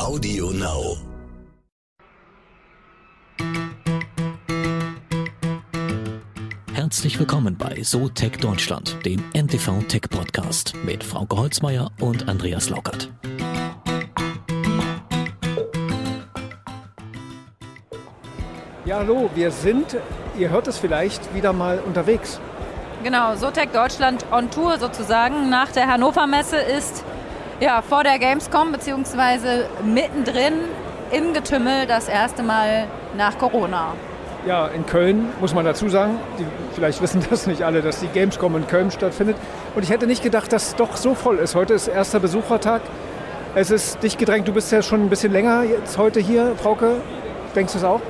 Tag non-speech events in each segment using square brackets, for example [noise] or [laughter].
Audio Now. Herzlich willkommen bei So Tech Deutschland, dem NTV Tech Podcast mit Frauke Holzmeier und Andreas Laukert. Ja, hallo, wir sind, ihr hört es vielleicht, wieder mal unterwegs. Genau, Sotec Deutschland on Tour sozusagen. Nach der Hannover Messe ist ja, vor der Gamescom beziehungsweise mittendrin im Getümmel das erste Mal nach Corona. Ja, in Köln muss man dazu sagen, die, vielleicht wissen das nicht alle, dass die Gamescom in Köln stattfindet. Und ich hätte nicht gedacht, dass es doch so voll ist. Heute ist erster Besuchertag. Es ist dicht gedrängt. Du bist ja schon ein bisschen länger jetzt heute hier, Frauke. Denkst du es auch?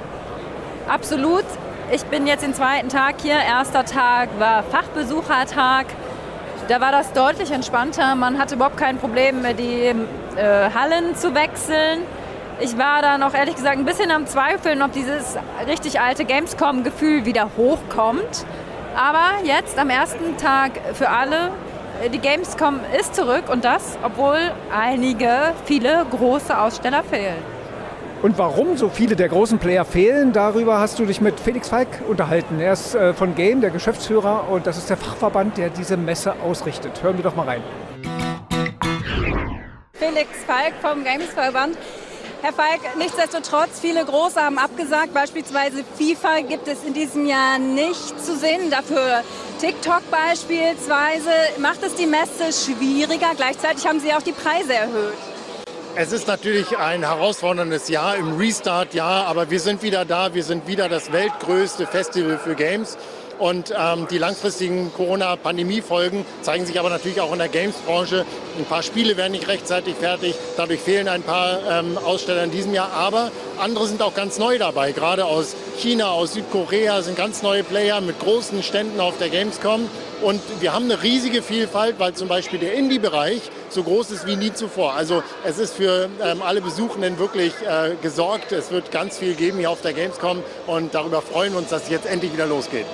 Absolut. Ich bin jetzt den zweiten Tag hier. Erster Tag war Fachbesuchertag. Da war das deutlich entspannter. Man hatte überhaupt kein Problem, die äh, Hallen zu wechseln. Ich war da noch ehrlich gesagt ein bisschen am Zweifeln, ob dieses richtig alte Gamescom-Gefühl wieder hochkommt. Aber jetzt am ersten Tag für alle, die Gamescom ist zurück und das, obwohl einige, viele große Aussteller fehlen. Und warum so viele der großen Player fehlen, darüber hast du dich mit Felix Falk unterhalten. Er ist äh, von Game, der Geschäftsführer, und das ist der Fachverband, der diese Messe ausrichtet. Hören wir doch mal rein. Felix Falk vom Games-Verband. Herr Falk, nichtsdestotrotz, viele Große haben abgesagt. Beispielsweise FIFA gibt es in diesem Jahr nicht zu sehen. Dafür TikTok beispielsweise. Macht es die Messe schwieriger? Gleichzeitig haben Sie auch die Preise erhöht. Es ist natürlich ein herausforderndes Jahr im Restart-Jahr, aber wir sind wieder da. Wir sind wieder das weltgrößte Festival für Games. Und ähm, die langfristigen Corona-Pandemie-Folgen zeigen sich aber natürlich auch in der Games-Branche. Ein paar Spiele werden nicht rechtzeitig fertig. Dadurch fehlen ein paar ähm, Aussteller in diesem Jahr. Aber andere sind auch ganz neu dabei. Gerade aus China, aus Südkorea sind ganz neue Player mit großen Ständen auf der Gamescom. Und wir haben eine riesige Vielfalt, weil zum Beispiel der Indie-Bereich so groß ist wie nie zuvor. Also es ist für ähm, alle Besuchenden wirklich äh, gesorgt. Es wird ganz viel geben hier auf der Gamescom und darüber freuen wir uns, dass es jetzt endlich wieder losgeht.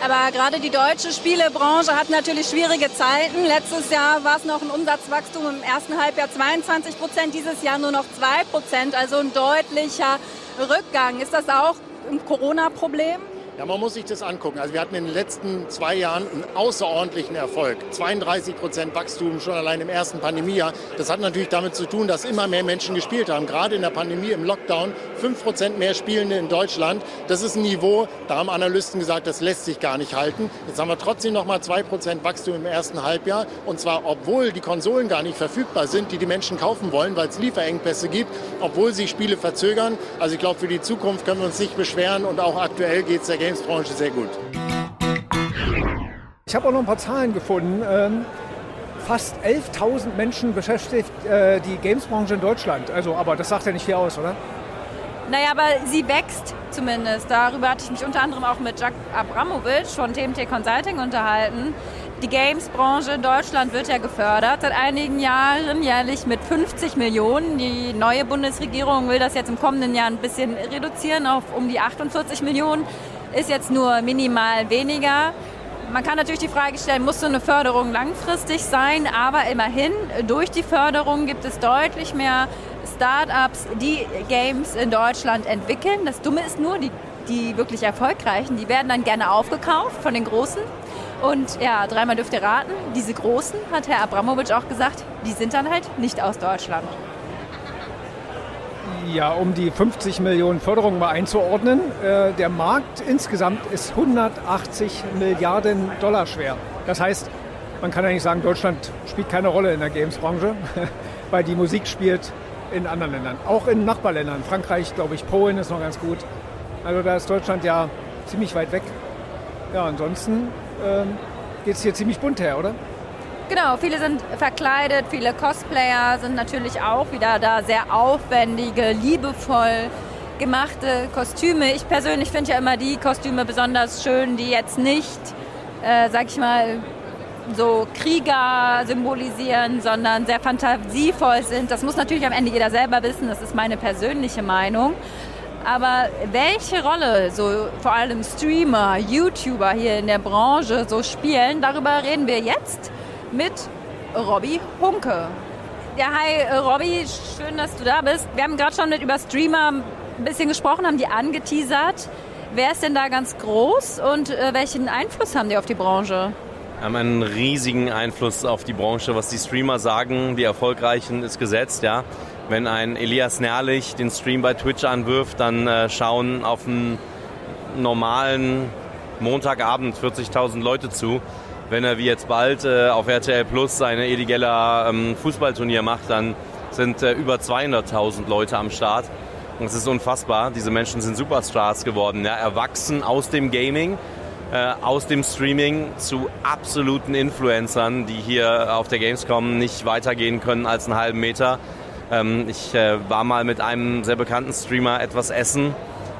Aber gerade die deutsche Spielebranche hat natürlich schwierige Zeiten. Letztes Jahr war es noch ein Umsatzwachstum im ersten Halbjahr 22 Prozent, dieses Jahr nur noch 2 Prozent, also ein deutlicher Rückgang. Ist das auch ein Corona-Problem? Ja, man muss sich das angucken. Also wir hatten in den letzten zwei Jahren einen außerordentlichen Erfolg. 32 Prozent Wachstum schon allein im ersten Pandemiejahr. Das hat natürlich damit zu tun, dass immer mehr Menschen gespielt haben. Gerade in der Pandemie, im Lockdown, 5 Prozent mehr Spielende in Deutschland. Das ist ein Niveau, da haben Analysten gesagt, das lässt sich gar nicht halten. Jetzt haben wir trotzdem noch mal 2 Prozent Wachstum im ersten Halbjahr. Und zwar, obwohl die Konsolen gar nicht verfügbar sind, die die Menschen kaufen wollen, weil es Lieferengpässe gibt, obwohl sich Spiele verzögern. Also ich glaube, für die Zukunft können wir uns nicht beschweren und auch aktuell geht es der Gamesbranche sehr gut. Ich habe auch noch ein paar Zahlen gefunden. Ähm, fast 11.000 Menschen beschäftigt äh, die Gamesbranche in Deutschland. Also, aber das sagt ja nicht viel aus, oder? Naja, aber sie wächst zumindest. Darüber hatte ich mich unter anderem auch mit Jack Abramovic von TMT Consulting unterhalten. Die Games-Branche in Deutschland wird ja gefördert seit einigen Jahren, jährlich mit 50 Millionen. Die neue Bundesregierung will das jetzt im kommenden Jahr ein bisschen reduzieren auf um die 48 Millionen. Ist jetzt nur minimal weniger. Man kann natürlich die Frage stellen, muss so eine Förderung langfristig sein? Aber immerhin, durch die Förderung gibt es deutlich mehr Startups, die Games in Deutschland entwickeln. Das Dumme ist nur, die, die wirklich erfolgreichen, die werden dann gerne aufgekauft von den Großen. Und ja, dreimal dürft ihr raten, diese Großen, hat Herr Abramowitsch auch gesagt, die sind dann halt nicht aus Deutschland. Ja, um die 50 Millionen Förderung mal einzuordnen, äh, der Markt insgesamt ist 180 Milliarden Dollar schwer. Das heißt, man kann eigentlich sagen, Deutschland spielt keine Rolle in der Games-Branche, [laughs] weil die Musik spielt in anderen Ländern. Auch in Nachbarländern. Frankreich, glaube ich, Polen ist noch ganz gut. Also da ist Deutschland ja ziemlich weit weg. Ja, ansonsten ähm, geht es hier ziemlich bunt her, oder? Genau, viele sind verkleidet, viele Cosplayer sind natürlich auch wieder da sehr aufwendige, liebevoll gemachte Kostüme. Ich persönlich finde ja immer die Kostüme besonders schön, die jetzt nicht, äh, sag ich mal, so Krieger symbolisieren, sondern sehr fantasievoll sind. Das muss natürlich am Ende jeder selber wissen, das ist meine persönliche Meinung. Aber welche Rolle so vor allem Streamer, YouTuber hier in der Branche so spielen, darüber reden wir jetzt mit Robbie Hunke. Ja, hi Robby, schön, dass du da bist. Wir haben gerade schon mit über Streamer ein bisschen gesprochen, haben die angeteasert. Wer ist denn da ganz groß und äh, welchen Einfluss haben die auf die Branche? Haben einen riesigen Einfluss auf die Branche. Was die Streamer sagen, die Erfolgreichen, ist gesetzt. Ja? Wenn ein Elias Nerlich den Stream bei Twitch anwirft, dann äh, schauen auf einen normalen Montagabend 40.000 Leute zu. Wenn er wie jetzt bald äh, auf RTL Plus seine Edigella ähm, Fußballturnier macht, dann sind äh, über 200.000 Leute am Start. Und es ist unfassbar. Diese Menschen sind Superstars geworden, ja? erwachsen aus dem Gaming, äh, aus dem Streaming zu absoluten Influencern, die hier auf der Gamescom nicht weitergehen können als einen halben Meter. Ähm, ich äh, war mal mit einem sehr bekannten Streamer etwas essen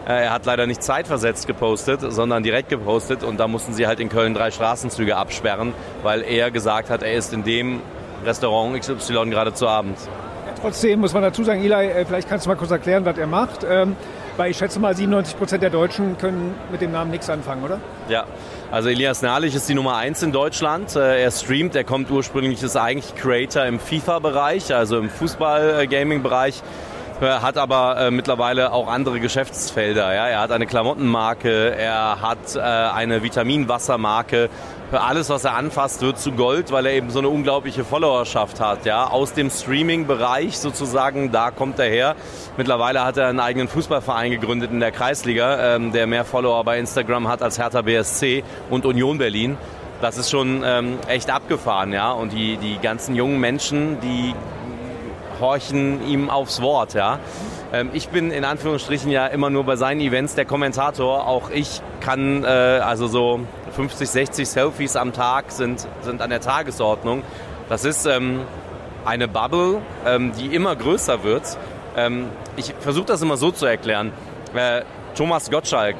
äh, er hat leider nicht zeitversetzt gepostet, sondern direkt gepostet und da mussten sie halt in Köln drei Straßenzüge absperren, weil er gesagt hat, er ist in dem Restaurant XY gerade zu Abend. Trotzdem muss man dazu sagen, Eli, äh, vielleicht kannst du mal kurz erklären, was er macht. Ähm, weil ich schätze mal, 97 Prozent der Deutschen können mit dem Namen nichts anfangen, oder? Ja, also Elias Nahlich ist die Nummer eins in Deutschland. Äh, er streamt, er kommt ursprünglich, ist eigentlich Creator im FIFA-Bereich, also im Fußball-Gaming-Bereich hat aber äh, mittlerweile auch andere Geschäftsfelder. Er hat eine Klamottenmarke, er hat äh, eine Vitaminwassermarke. Alles, was er anfasst, wird zu Gold, weil er eben so eine unglaubliche Followerschaft hat. Ja? Aus dem Streaming-Bereich sozusagen, da kommt er her. Mittlerweile hat er einen eigenen Fußballverein gegründet in der Kreisliga, ähm, der mehr Follower bei Instagram hat als Hertha BSC und Union Berlin das ist schon ähm, echt abgefahren, ja. Und die, die ganzen jungen Menschen, die horchen ihm aufs Wort. Ja. Ähm, ich bin in Anführungsstrichen ja immer nur bei seinen Events der Kommentator. Auch ich kann, äh, also so 50, 60 Selfies am Tag sind, sind an der Tagesordnung. Das ist ähm, eine Bubble, ähm, die immer größer wird. Ähm, ich versuche das immer so zu erklären. Äh, Thomas Gottschalk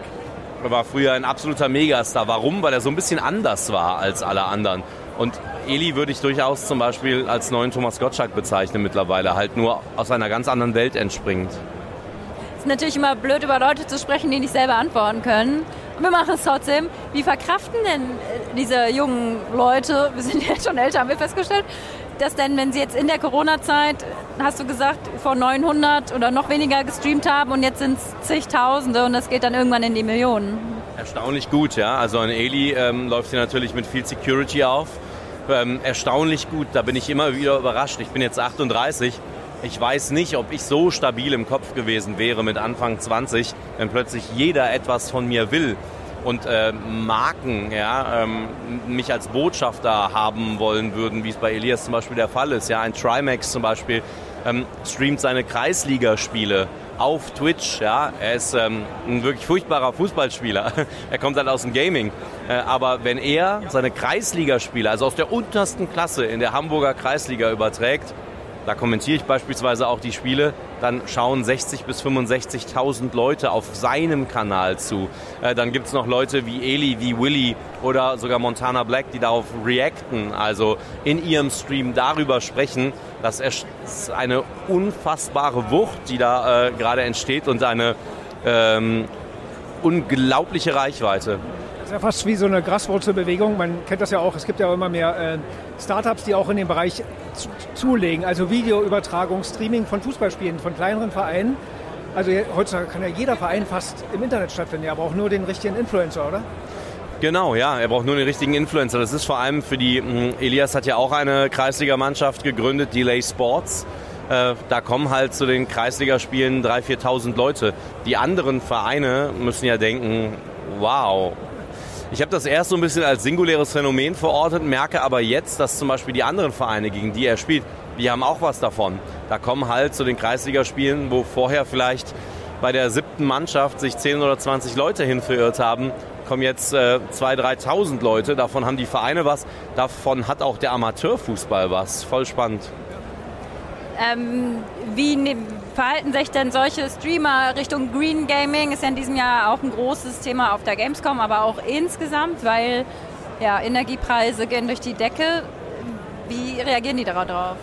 war früher ein absoluter Megastar. Warum? Weil er so ein bisschen anders war als alle anderen. Und Eli würde ich durchaus zum Beispiel als neuen Thomas Gottschalk bezeichnen mittlerweile, halt nur aus einer ganz anderen Welt entspringend. Es ist natürlich immer blöd, über Leute zu sprechen, die nicht selber antworten können. Wir machen es trotzdem. Wie verkraften denn äh, diese jungen Leute, wir sind [laughs] jetzt schon älter, haben wir festgestellt, dass denn, wenn sie jetzt in der Corona-Zeit, hast du gesagt, vor 900 oder noch weniger gestreamt haben und jetzt sind es zigtausende und das geht dann irgendwann in die Millionen? Erstaunlich gut, ja. Also ein Eli ähm, läuft hier natürlich mit viel Security auf ähm, erstaunlich gut. Da bin ich immer wieder überrascht. Ich bin jetzt 38. Ich weiß nicht, ob ich so stabil im Kopf gewesen wäre mit Anfang 20, wenn plötzlich jeder etwas von mir will und äh, Marken ja, ähm, mich als Botschafter haben wollen würden, wie es bei Elias zum Beispiel der Fall ist. Ja, ein Trimax zum Beispiel ähm, streamt seine Kreisligaspiele auf Twitch. Ja, er ist ähm, ein wirklich furchtbarer Fußballspieler. [laughs] er kommt halt aus dem Gaming. Äh, aber wenn er seine Kreisligaspiele, also aus der untersten Klasse in der Hamburger Kreisliga überträgt, da kommentiere ich beispielsweise auch die Spiele, dann schauen 60 bis 65.000 Leute auf seinem Kanal zu. Äh, dann gibt es noch Leute wie Eli, wie Willy oder sogar Montana Black, die darauf reacten, also in ihrem Stream darüber sprechen. Das ist eine unfassbare Wucht, die da äh, gerade entsteht und eine ähm, unglaubliche Reichweite. Ist ja fast wie so eine Graswurzelbewegung. Man kennt das ja auch. Es gibt ja immer mehr äh, Startups, die auch in den Bereich zu, zulegen. Also Videoübertragung, Streaming von Fußballspielen, von kleineren Vereinen. Also heutzutage kann ja jeder Verein fast im Internet stattfinden. Er braucht nur den richtigen Influencer, oder? Genau, ja, er braucht nur den richtigen Influencer. Das ist vor allem für die, hm, Elias hat ja auch eine Kreisligamannschaft gegründet, Delay Sports. Äh, da kommen halt zu den Kreisligaspielen 3.000, 4.000 Leute. Die anderen Vereine müssen ja denken, wow, ich habe das erst so ein bisschen als singuläres Phänomen verortet, merke aber jetzt, dass zum Beispiel die anderen Vereine, gegen die er spielt, die haben auch was davon. Da kommen halt zu den Kreisligaspielen, wo vorher vielleicht bei der siebten Mannschaft sich 10 oder 20 Leute hin verirrt haben, kommen jetzt äh, 2.000, 3.000 Leute. Davon haben die Vereine was. Davon hat auch der Amateurfußball was. Voll spannend. Ähm, wie, ne, verhalten sich denn solche Streamer Richtung Green Gaming? Ist ja in diesem Jahr auch ein großes Thema auf der Gamescom, aber auch insgesamt, weil ja, Energiepreise gehen durch die Decke. Wie reagieren die darauf?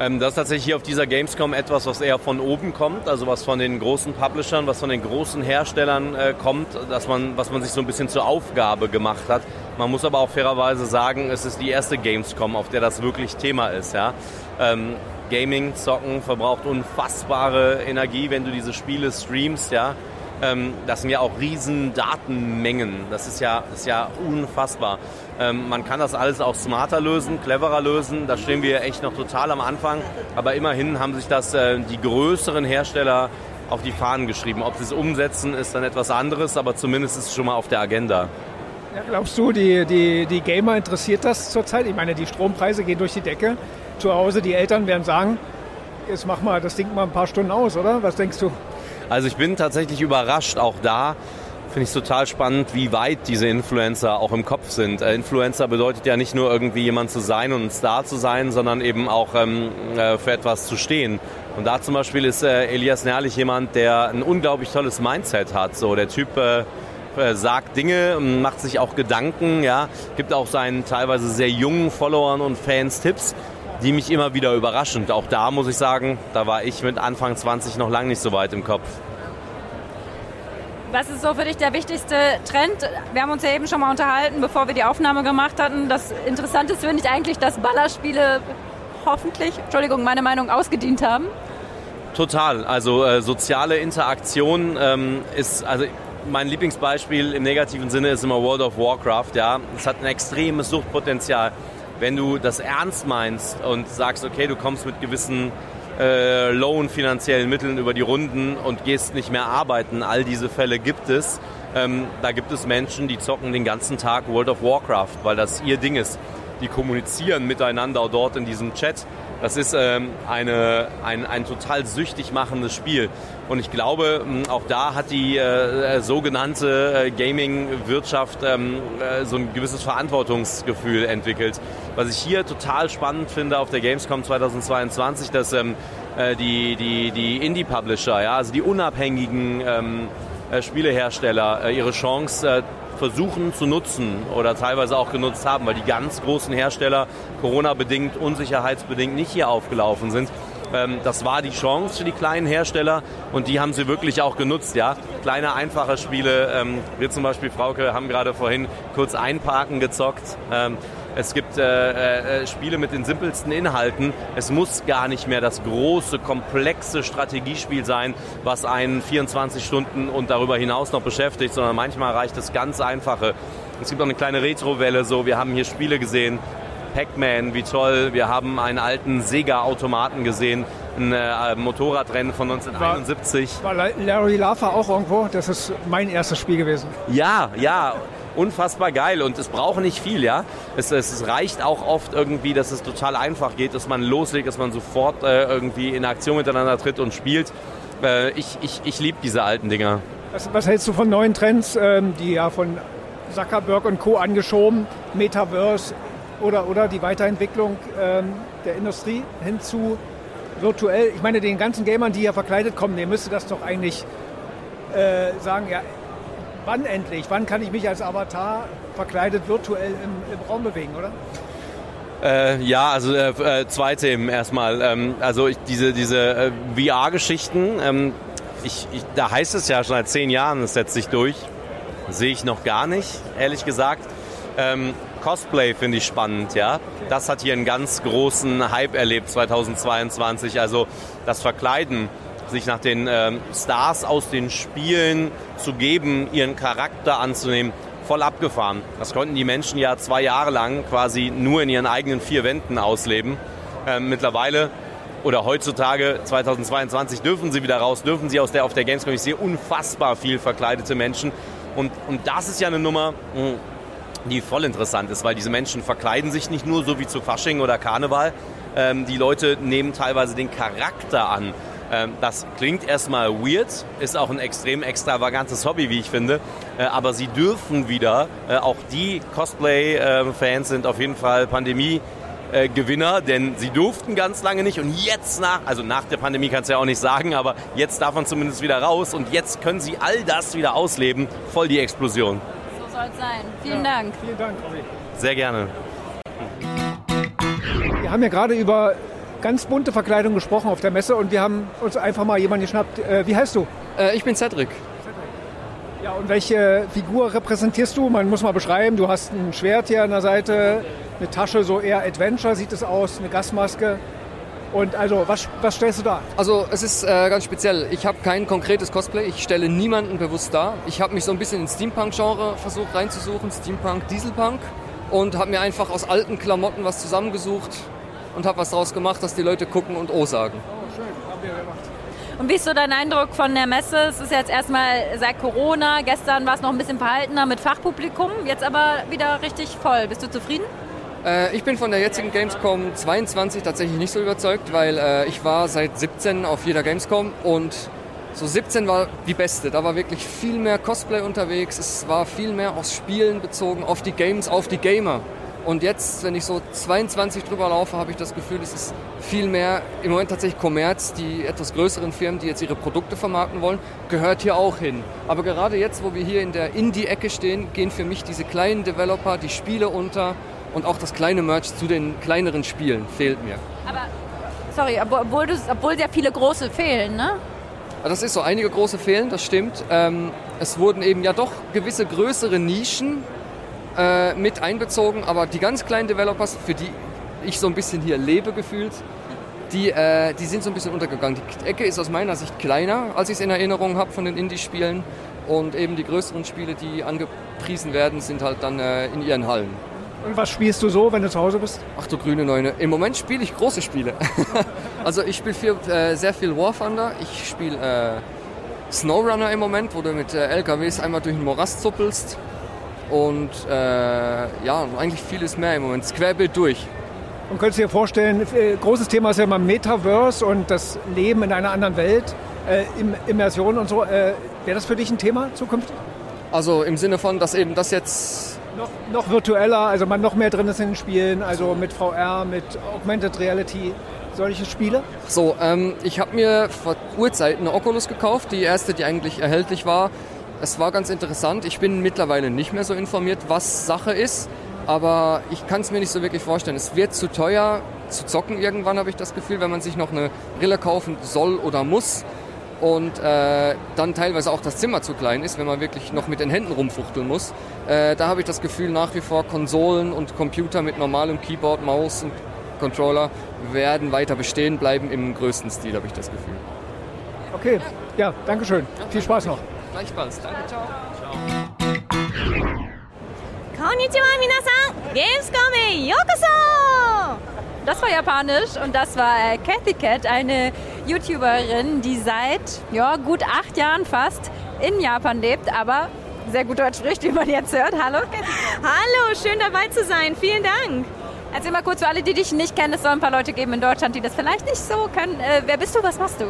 Ähm, das ist tatsächlich hier auf dieser Gamescom etwas, was eher von oben kommt, also was von den großen Publishern, was von den großen Herstellern äh, kommt, dass man, was man sich so ein bisschen zur Aufgabe gemacht hat. Man muss aber auch fairerweise sagen, es ist die erste Gamescom, auf der das wirklich Thema ist. Ja? Ähm, Gaming, Zocken verbraucht unfassbare Energie, wenn du diese Spiele streamst, ja. Ähm, das sind ja auch riesen Datenmengen. Das ist ja, ist ja unfassbar. Ähm, man kann das alles auch smarter lösen, cleverer lösen. Da stehen wir echt noch total am Anfang. Aber immerhin haben sich das äh, die größeren Hersteller auf die Fahnen geschrieben. Ob sie es umsetzen, ist dann etwas anderes, aber zumindest ist es schon mal auf der Agenda. Glaubst du, die, die, die Gamer interessiert das zurzeit? Ich meine, die Strompreise gehen durch die Decke. Zu Hause, die Eltern werden sagen, jetzt mach mal das Ding mal ein paar Stunden aus, oder? Was denkst du? Also ich bin tatsächlich überrascht, auch da finde ich es total spannend, wie weit diese Influencer auch im Kopf sind. Äh, Influencer bedeutet ja nicht nur irgendwie jemand zu sein und ein Star zu sein, sondern eben auch ähm, äh, für etwas zu stehen. Und da zum Beispiel ist äh, Elias Nerlich jemand, der ein unglaublich tolles Mindset hat. So der Typ äh, sagt Dinge, macht sich auch Gedanken, ja, gibt auch seinen teilweise sehr jungen Followern und Fans Tipps, die mich immer wieder überraschen. Auch da muss ich sagen, da war ich mit Anfang 20 noch lange nicht so weit im Kopf. Was ist so für dich der wichtigste Trend? Wir haben uns ja eben schon mal unterhalten, bevor wir die Aufnahme gemacht hatten. Das Interessanteste finde ich eigentlich, dass Ballerspiele hoffentlich, Entschuldigung, meine Meinung, ausgedient haben. Total. Also äh, soziale Interaktion ähm, ist, also mein Lieblingsbeispiel im negativen Sinne ist immer World of Warcraft. Ja, es hat ein extremes Suchtpotenzial. Wenn du das ernst meinst und sagst, okay, du kommst mit gewissen äh, lowen finanziellen Mitteln über die Runden und gehst nicht mehr arbeiten, all diese Fälle gibt es. Ähm, da gibt es Menschen, die zocken den ganzen Tag World of Warcraft, weil das ihr Ding ist. Die kommunizieren miteinander dort in diesem Chat das ist ähm, eine, ein, ein total süchtig machendes Spiel. Und ich glaube, auch da hat die äh, äh, sogenannte äh, Gaming-Wirtschaft ähm, äh, so ein gewisses Verantwortungsgefühl entwickelt. Was ich hier total spannend finde auf der Gamescom 2022, dass ähm, äh, die, die, die Indie-Publisher, ja, also die unabhängigen ähm, äh, Spielehersteller, ihre Chance versuchen zu nutzen oder teilweise auch genutzt haben, weil die ganz großen Hersteller Corona-bedingt, unsicherheitsbedingt nicht hier aufgelaufen sind. Ähm, das war die Chance für die kleinen Hersteller und die haben sie wirklich auch genutzt. Ja? Kleine, einfache Spiele. Ähm, wir zum Beispiel, Frauke, haben gerade vorhin kurz einparken gezockt. Ähm, es gibt äh, äh, Spiele mit den simpelsten Inhalten. Es muss gar nicht mehr das große, komplexe Strategiespiel sein, was einen 24 Stunden und darüber hinaus noch beschäftigt, sondern manchmal reicht das ganz einfache. Es gibt auch eine kleine Retro-Welle, so wir haben hier Spiele gesehen, Pac-Man, wie toll. Wir haben einen alten Sega-Automaten gesehen, ein äh, Motorradrennen von 1971. War, war Larry Laffer auch irgendwo? Das ist mein erstes Spiel gewesen. Ja, ja unfassbar geil und es braucht nicht viel, ja. Es, es, reicht auch oft irgendwie, dass es total einfach geht, dass man loslegt, dass man sofort äh, irgendwie in Aktion miteinander tritt und spielt. Äh, ich ich, ich liebe diese alten Dinger. Was, was, hältst du von neuen Trends, ähm, die ja von Zuckerberg und Co. angeschoben, Metaverse oder, oder die Weiterentwicklung ähm, der Industrie hin zu virtuell? Ich meine, den ganzen Gamern, die ja verkleidet kommen, der müsste das doch eigentlich äh, sagen, ja, wann endlich? Wann kann ich mich als Avatar verkleidet virtuell im, im Raum bewegen, oder? Äh, ja, also äh, äh, zwei Themen erstmal. Ähm, also ich, diese, diese äh, VR-Geschichten, ähm, ich, ich, da heißt es ja schon seit zehn Jahren, es setzt sich durch. Sehe ich noch gar nicht, ehrlich gesagt. Ähm, Cosplay finde ich spannend, ja. Das hat hier einen ganz großen Hype erlebt 2022. Also das Verkleiden sich nach den ähm, Stars aus den Spielen zu geben, ihren Charakter anzunehmen, voll abgefahren. Das konnten die Menschen ja zwei Jahre lang quasi nur in ihren eigenen vier Wänden ausleben. Ähm, mittlerweile oder heutzutage 2022 dürfen sie wieder raus, dürfen sie aus der auf der Gamescom. Ich sehe unfassbar viel verkleidete Menschen und, und das ist ja eine Nummer, hm, die voll interessant ist, weil diese Menschen verkleiden sich nicht nur so wie zu Fasching oder Karneval. Ähm, die Leute nehmen teilweise den Charakter an ähm, das klingt erstmal weird, ist auch ein extrem extravagantes Hobby, wie ich finde. Äh, aber sie dürfen wieder, äh, auch die Cosplay-Fans sind auf jeden Fall Pandemie. Gewinner, denn sie durften ganz lange nicht und jetzt nach, also nach der Pandemie kannst du ja auch nicht sagen, aber jetzt darf man zumindest wieder raus und jetzt können sie all das wieder ausleben. Voll die Explosion. So soll es sein. Vielen ja. Dank. Vielen Dank. Sehr gerne. Wir haben ja gerade über ganz bunte Verkleidung gesprochen auf der Messe und wir haben uns einfach mal jemanden geschnappt. Äh, wie heißt du? Äh, ich bin Cedric. Ja, und welche Figur repräsentierst du? Man muss mal beschreiben, du hast ein Schwert hier an der Seite, eine Tasche, so eher Adventure sieht es aus, eine Gasmaske. Und also, was, was stellst du da? Also es ist äh, ganz speziell. Ich habe kein konkretes Cosplay. Ich stelle niemanden bewusst dar. Ich habe mich so ein bisschen ins Steampunk-Genre versucht reinzusuchen. Steampunk, Dieselpunk. Und habe mir einfach aus alten Klamotten was zusammengesucht und habe was draus gemacht, dass die Leute gucken und O sagen. Oh, schön. Haben wir gemacht. Und wie ist so dein Eindruck von der Messe? Es ist jetzt erstmal seit Corona. Gestern war es noch ein bisschen verhaltener mit Fachpublikum. Jetzt aber wieder richtig voll. Bist du zufrieden? Äh, ich bin von der jetzigen Gamescom 22 tatsächlich nicht so überzeugt, weil äh, ich war seit 17 auf jeder Gamescom und so 17 war die beste. Da war wirklich viel mehr Cosplay unterwegs. Es war viel mehr aus Spielen bezogen, auf die Games, auf die Gamer. Und jetzt, wenn ich so 22 drüber laufe, habe ich das Gefühl, es ist viel mehr im Moment tatsächlich Kommerz. Die etwas größeren Firmen, die jetzt ihre Produkte vermarkten wollen, gehört hier auch hin. Aber gerade jetzt, wo wir hier in der Indie-Ecke stehen, gehen für mich diese kleinen Developer, die Spiele unter und auch das kleine Merch zu den kleineren Spielen fehlt mir. Aber, sorry, obwohl, du, obwohl sehr viele große fehlen, ne? Das ist so, einige große fehlen, das stimmt. Ähm, es wurden eben ja doch gewisse größere Nischen äh, mit einbezogen, aber die ganz kleinen Developers, für die ich so ein bisschen hier lebe gefühlt, die, äh, die sind so ein bisschen untergegangen. Die Ecke ist aus meiner Sicht kleiner, als ich es in Erinnerung habe von den Indie-Spielen. Und eben die größeren Spiele, die angepriesen werden, sind halt dann äh, in ihren Hallen. Und was spielst du so, wenn du zu Hause bist? Ach du grüne Neune. Im Moment spiele ich große Spiele. [laughs] also ich spiele äh, sehr viel War Thunder. Ich spiele äh, Snowrunner im Moment, wo du mit äh, LKWs einmal durch den Morast zuppelst. Und äh, ja, eigentlich vieles mehr im Moment. Querbild durch. Und könntest du dir vorstellen, äh, großes Thema ist ja immer Metaverse und das Leben in einer anderen Welt, äh, Immersion und so. Wäre das für dich ein Thema zukünftig? Also im Sinne von, dass eben das jetzt noch, noch virtueller, also man noch mehr drin ist in den Spielen, also mit VR, mit Augmented Reality, solche Spiele? So, ähm, ich habe mir vor Urzeiten eine Oculus gekauft, die erste, die eigentlich erhältlich war. Es war ganz interessant. Ich bin mittlerweile nicht mehr so informiert, was Sache ist, aber ich kann es mir nicht so wirklich vorstellen. Es wird zu teuer zu zocken irgendwann, habe ich das Gefühl, wenn man sich noch eine Brille kaufen soll oder muss und äh, dann teilweise auch das Zimmer zu klein ist, wenn man wirklich noch mit den Händen rumfuchteln muss. Äh, da habe ich das Gefühl, nach wie vor Konsolen und Computer mit normalem Keyboard, Maus und Controller werden weiter bestehen bleiben im größten Stil, habe ich das Gefühl. Okay, ja, danke schön. Ja, Viel Spaß noch. Gleichfalls. Danke, ciao. Konnichiwa, minasan! Gamescom e yokoso! Das war japanisch und das war äh, Cathy Cat, eine YouTuberin, die seit ja, gut acht Jahren fast in Japan lebt, aber sehr gut Deutsch spricht, wie man jetzt hört. Hallo. Hallo, schön dabei zu sein. Vielen Dank. Erzähl mal kurz für alle, die dich nicht kennen, es soll ein paar Leute geben in Deutschland, die das vielleicht nicht so können. Äh, wer bist du, was machst du?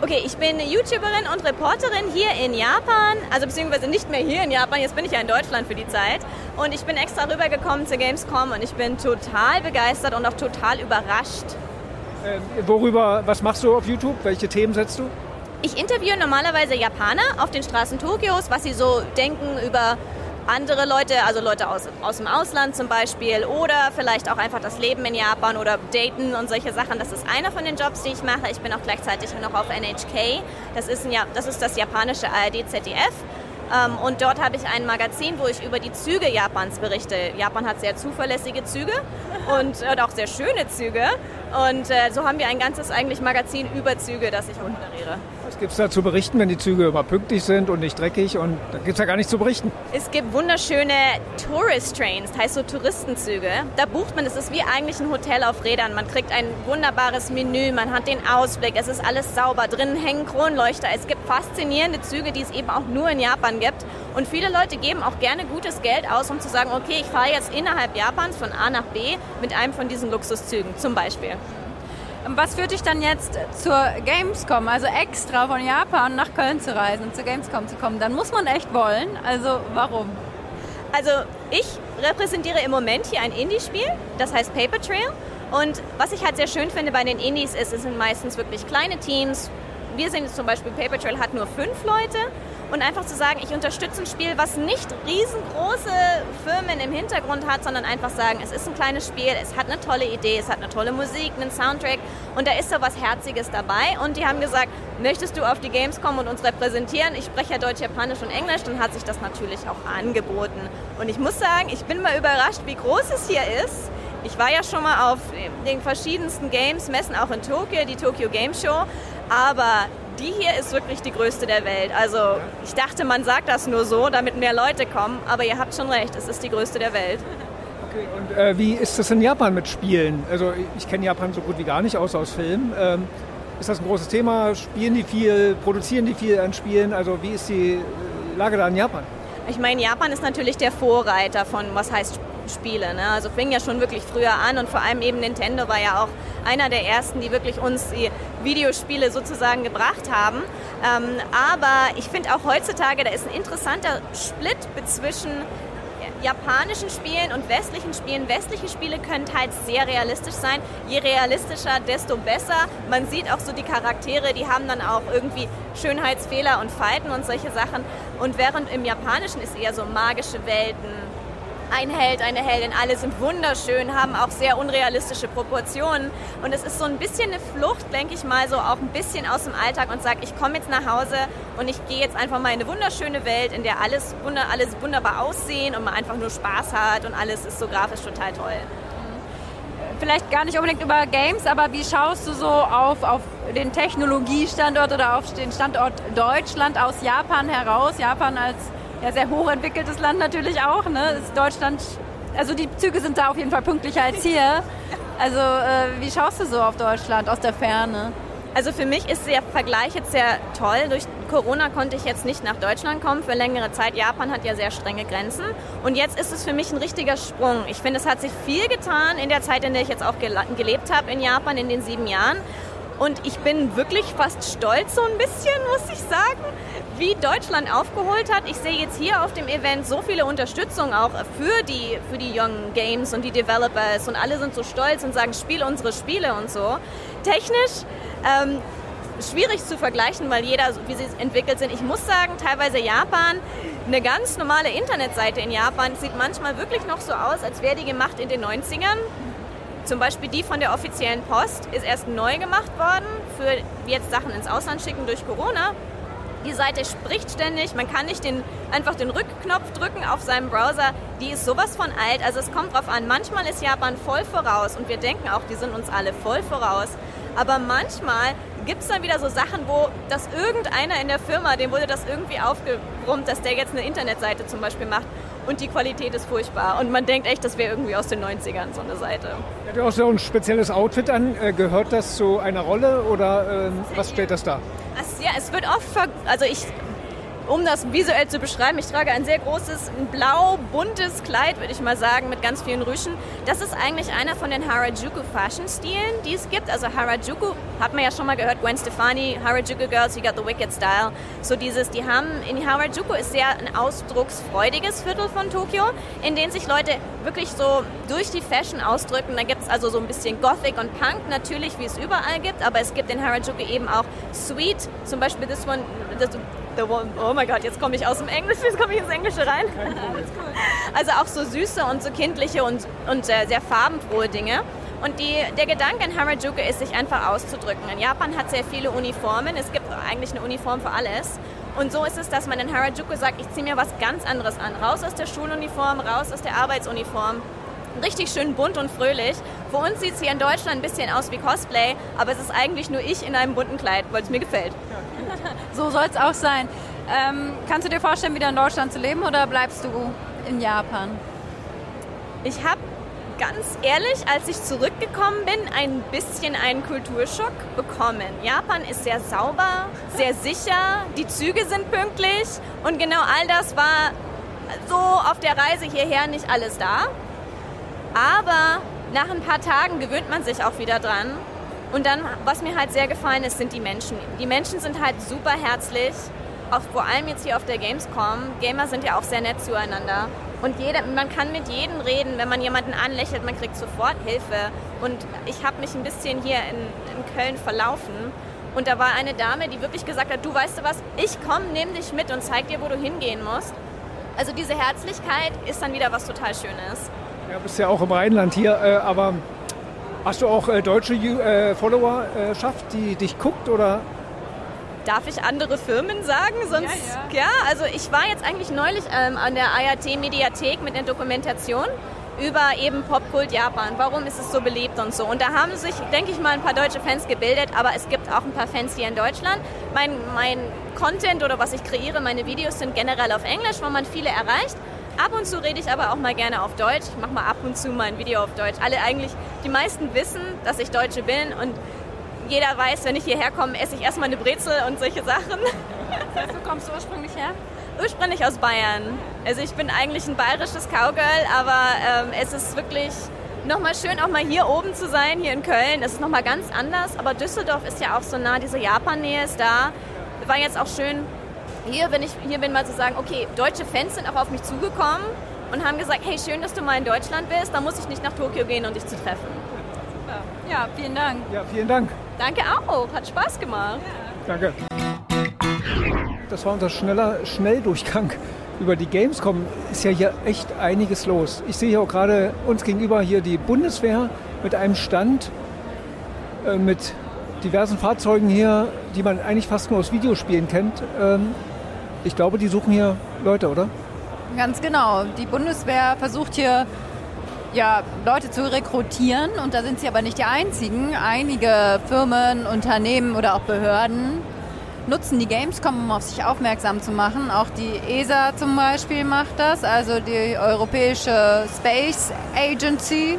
Okay, ich bin YouTuberin und Reporterin hier in Japan, also beziehungsweise nicht mehr hier in Japan, jetzt bin ich ja in Deutschland für die Zeit. Und ich bin extra rübergekommen zur Gamescom und ich bin total begeistert und auch total überrascht. Äh, worüber, was machst du auf YouTube? Welche Themen setzt du? Ich interviewe normalerweise Japaner auf den Straßen Tokios, was sie so denken über andere Leute, also Leute aus, aus dem Ausland zum Beispiel oder vielleicht auch einfach das Leben in Japan oder Daten und solche Sachen. Das ist einer von den Jobs, die ich mache. Ich bin auch gleichzeitig noch auf NHK. Das ist, ein, das, ist das japanische ARD-ZDF. Ähm, und dort habe ich ein Magazin, wo ich über die Züge Japans berichte. Japan hat sehr zuverlässige Züge und, und auch sehr schöne Züge. Und äh, so haben wir ein ganzes eigentlich Magazin über Züge, das ich moderiere. Was gibt es da zu berichten, wenn die Züge immer pünktlich sind und nicht dreckig? Und da gibt es ja gar nichts zu berichten. Es gibt wunderschöne Tourist Trains, das heißt so Touristenzüge. Da bucht man, es ist wie eigentlich ein Hotel auf Rädern. Man kriegt ein wunderbares Menü, man hat den Ausblick, es ist alles sauber. Drinnen hängen Kronleuchter. Es gibt faszinierende Züge, die es eben auch nur in Japan gibt. Und viele Leute geben auch gerne gutes Geld aus, um zu sagen, okay, ich fahre jetzt innerhalb Japans von A nach B mit einem von diesen Luxuszügen zum Beispiel. Was führt dich dann jetzt zur Gamescom, also extra von Japan nach Köln zu reisen und zur Gamescom zu kommen? Dann muss man echt wollen. Also warum? Also ich repräsentiere im Moment hier ein Indie-Spiel, das heißt Paper Trail. Und was ich halt sehr schön finde bei den Indies ist, es sind meistens wirklich kleine Teams. Wir sehen jetzt zum Beispiel, Paper Trail hat nur fünf Leute und einfach zu sagen, ich unterstütze ein Spiel, was nicht riesengroße Firmen im Hintergrund hat, sondern einfach sagen, es ist ein kleines Spiel, es hat eine tolle Idee, es hat eine tolle Musik, einen Soundtrack und da ist so was Herziges dabei. Und die haben gesagt, möchtest du auf die Games kommen und uns repräsentieren? Ich spreche ja Deutsch, Japanisch und Englisch, dann hat sich das natürlich auch angeboten. Und ich muss sagen, ich bin mal überrascht, wie groß es hier ist ich war ja schon mal auf den verschiedensten Games, Messen auch in Tokio, die Tokyo Game Show, aber die hier ist wirklich die größte der Welt. Also ich dachte, man sagt das nur so, damit mehr Leute kommen, aber ihr habt schon recht, es ist die größte der Welt. Okay, und äh, wie ist das in Japan mit Spielen? Also ich kenne Japan so gut wie gar nicht, außer aus Filmen. Ähm, ist das ein großes Thema? Spielen die viel? Produzieren die viel an Spielen? Also wie ist die Lage da in Japan? Ich meine, Japan ist natürlich der Vorreiter von, was heißt Spiele. Ne? Also fing ja schon wirklich früher an und vor allem eben Nintendo war ja auch einer der ersten, die wirklich uns die Videospiele sozusagen gebracht haben. Ähm, aber ich finde auch heutzutage, da ist ein interessanter Split zwischen japanischen Spielen und westlichen Spielen. Westliche Spiele können teils sehr realistisch sein. Je realistischer, desto besser. Man sieht auch so die Charaktere, die haben dann auch irgendwie Schönheitsfehler und Falten und solche Sachen. Und während im Japanischen ist eher so magische Welten, ein Held, eine Heldin, alle sind wunderschön, haben auch sehr unrealistische Proportionen. Und es ist so ein bisschen eine Flucht, denke ich mal, so auch ein bisschen aus dem Alltag und sage, ich komme jetzt nach Hause und ich gehe jetzt einfach mal in eine wunderschöne Welt, in der alles, wunder, alles wunderbar aussehen und man einfach nur Spaß hat und alles ist so grafisch total toll. Vielleicht gar nicht unbedingt über Games, aber wie schaust du so auf, auf den Technologiestandort oder auf den Standort Deutschland aus Japan heraus? Japan als ja, sehr hochentwickeltes Land natürlich auch. Ne? Ist Deutschland, also die Züge sind da auf jeden Fall pünktlicher als hier. Also äh, wie schaust du so auf Deutschland aus der Ferne? Also für mich ist der Vergleich jetzt sehr toll. Durch Corona konnte ich jetzt nicht nach Deutschland kommen für längere Zeit. Japan hat ja sehr strenge Grenzen. Und jetzt ist es für mich ein richtiger Sprung. Ich finde, es hat sich viel getan in der Zeit, in der ich jetzt auch gelebt habe in Japan in den sieben Jahren. Und ich bin wirklich fast stolz so ein bisschen, muss ich sagen, wie Deutschland aufgeholt hat. Ich sehe jetzt hier auf dem Event so viele Unterstützung auch für die, für die Young Games und die Developers und alle sind so stolz und sagen, spiel unsere Spiele und so. Technisch ähm, schwierig zu vergleichen, weil jeder, wie sie entwickelt sind. Ich muss sagen, teilweise Japan, eine ganz normale Internetseite in Japan sieht manchmal wirklich noch so aus, als wäre die gemacht in den 90ern. Zum Beispiel die von der offiziellen Post ist erst neu gemacht worden für jetzt Sachen ins Ausland schicken durch Corona. Die Seite spricht ständig, man kann nicht den, einfach den Rückknopf drücken auf seinem Browser. Die ist sowas von alt, also es kommt drauf an. Manchmal ist Japan voll voraus und wir denken auch, die sind uns alle voll voraus. Aber manchmal gibt es dann wieder so Sachen, wo das irgendeiner in der Firma, dem wurde das irgendwie aufgebrummt, dass der jetzt eine Internetseite zum Beispiel macht und die Qualität ist furchtbar. Und man denkt echt, das wäre irgendwie aus den 90ern so eine Seite. Ja, du hast auch ein spezielles Outfit an. Äh, gehört das zu einer Rolle oder äh, was stellt das dar? Ja, es wird oft, also ich um das visuell zu beschreiben, ich trage ein sehr großes, blau-buntes Kleid, würde ich mal sagen, mit ganz vielen Rüschen. Das ist eigentlich einer von den Harajuku-Fashion-Stilen, die es gibt. Also Harajuku, hat man ja schon mal gehört, Gwen Stefani, Harajuku Girls, you got the wicked style. So dieses, die haben, in Harajuku ist sehr ein ausdrucksfreudiges Viertel von Tokio, in dem sich Leute wirklich so durch die Fashion ausdrücken. Da gibt es also so ein bisschen Gothic und Punk, natürlich, wie es überall gibt, aber es gibt in Harajuku eben auch Sweet, zum Beispiel this one, das The One. Oh mein Gott, jetzt komme ich aus dem Englischen, [laughs] jetzt komme ich ins Englische rein. Also auch so süße und so kindliche und, und sehr, sehr farbenfrohe Dinge. Und die, der Gedanke in Harajuku ist, sich einfach auszudrücken. In Japan hat sehr viele Uniformen. Es gibt eigentlich eine Uniform für alles. Und so ist es, dass man in Harajuku sagt, ich ziehe mir was ganz anderes an. Raus aus der Schuluniform, raus aus der Arbeitsuniform. Richtig schön bunt und fröhlich. Für uns sieht es hier in Deutschland ein bisschen aus wie Cosplay, aber es ist eigentlich nur ich in einem bunten Kleid, weil es mir gefällt. [laughs] so soll es auch sein. Ähm, kannst du dir vorstellen, wieder in Deutschland zu leben oder bleibst du in Japan? Ich habe ganz ehrlich, als ich zurückgekommen bin, ein bisschen einen Kulturschock bekommen. Japan ist sehr sauber, sehr sicher, die Züge sind pünktlich und genau all das war so auf der Reise hierher nicht alles da. Aber nach ein paar Tagen gewöhnt man sich auch wieder dran und dann, was mir halt sehr gefallen ist, sind die Menschen. Die Menschen sind halt super herzlich, auch vor allem jetzt hier auf der Gamescom. Gamer sind ja auch sehr nett zueinander. Und jeder, man kann mit jedem reden, wenn man jemanden anlächelt, man kriegt sofort Hilfe. Und ich habe mich ein bisschen hier in, in Köln verlaufen. Und da war eine Dame, die wirklich gesagt hat, du weißt du was, ich komme, nehme dich mit und zeig dir, wo du hingehen musst. Also diese Herzlichkeit ist dann wieder was total Schönes. Ja, bist ja auch im Rheinland hier, äh, aber Hast du auch äh, deutsche äh, Followerschaft, die dich guckt oder? Darf ich andere Firmen sagen? Sonst, ja, ja. ja also ich war jetzt eigentlich neulich ähm, an der IAT Mediathek mit der Dokumentation. über eben Popkult Japan. Warum ist es so beliebt und so? Und da haben sich, denke ich mal, ein paar deutsche Fans gebildet, aber es gibt auch ein paar Fans hier in Deutschland. Mein, mein Content oder was ich kreiere, meine Videos sind generell auf Englisch, wo man viele erreicht. Ab und zu rede ich aber auch mal gerne auf Deutsch. Ich mache mal ab und zu mein Video auf Deutsch. Alle eigentlich, die meisten wissen, dass ich Deutsche bin und jeder weiß, wenn ich hierher komme, esse ich erstmal eine Brezel und solche Sachen. Das heißt, du kommst ursprünglich her? Ursprünglich aus Bayern. Also ich bin eigentlich ein bayerisches Cowgirl, aber ähm, es ist wirklich nochmal schön, auch mal hier oben zu sein, hier in Köln. Es ist nochmal ganz anders, aber Düsseldorf ist ja auch so nah, diese Japan-Nähe ist da. War jetzt auch schön, hier bin ich hier bin mal zu sagen, okay, deutsche Fans sind auch auf mich zugekommen und haben gesagt, hey, schön, dass du mal in Deutschland bist, da muss ich nicht nach Tokio gehen, um dich zu treffen. Ja, vielen Dank. Ja, vielen Dank. Danke auch, hat Spaß gemacht. Danke. Das war unser schneller Schnelldurchgang über die Gamescom. Ist ja hier echt einiges los. Ich sehe hier auch gerade uns gegenüber hier die Bundeswehr mit einem Stand äh, mit diversen Fahrzeugen hier, die man eigentlich fast nur aus Videospielen kennt. Ähm, ich glaube, die suchen hier Leute, oder? Ganz genau. Die Bundeswehr versucht hier ja, Leute zu rekrutieren und da sind sie aber nicht die einzigen. Einige Firmen, Unternehmen oder auch Behörden nutzen die Gamescom, um auf sich aufmerksam zu machen. Auch die ESA zum Beispiel macht das, also die Europäische Space Agency.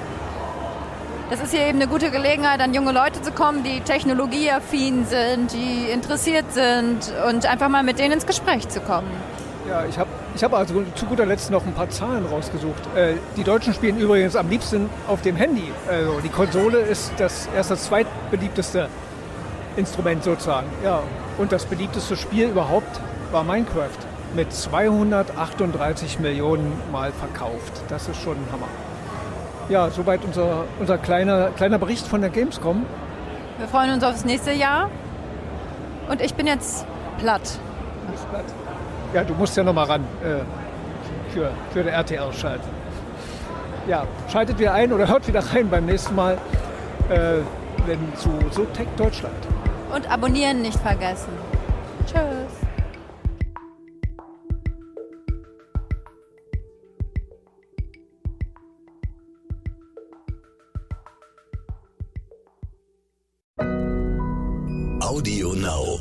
Das ist hier eben eine gute Gelegenheit, an junge Leute zu kommen, die technologieaffin sind, die interessiert sind und einfach mal mit denen ins Gespräch zu kommen. Ja, ich habe ich hab also zu guter Letzt noch ein paar Zahlen rausgesucht. Äh, die Deutschen spielen übrigens am liebsten auf dem Handy. Also die Konsole ist das erst das zweitbeliebteste Instrument sozusagen. Ja, und das beliebteste Spiel überhaupt war Minecraft mit 238 Millionen Mal verkauft. Das ist schon ein Hammer. Ja, soweit unser, unser kleiner, kleiner Bericht von der Gamescom. Wir freuen uns aufs nächste Jahr. Und ich bin jetzt platt. Ja, du musst ja noch mal ran äh, für, für der RTL schalten. Ja, schaltet wieder ein oder hört wieder rein beim nächsten Mal, äh, wenn zu So Tech Deutschland. Und abonnieren nicht vergessen. Tschüss. Now.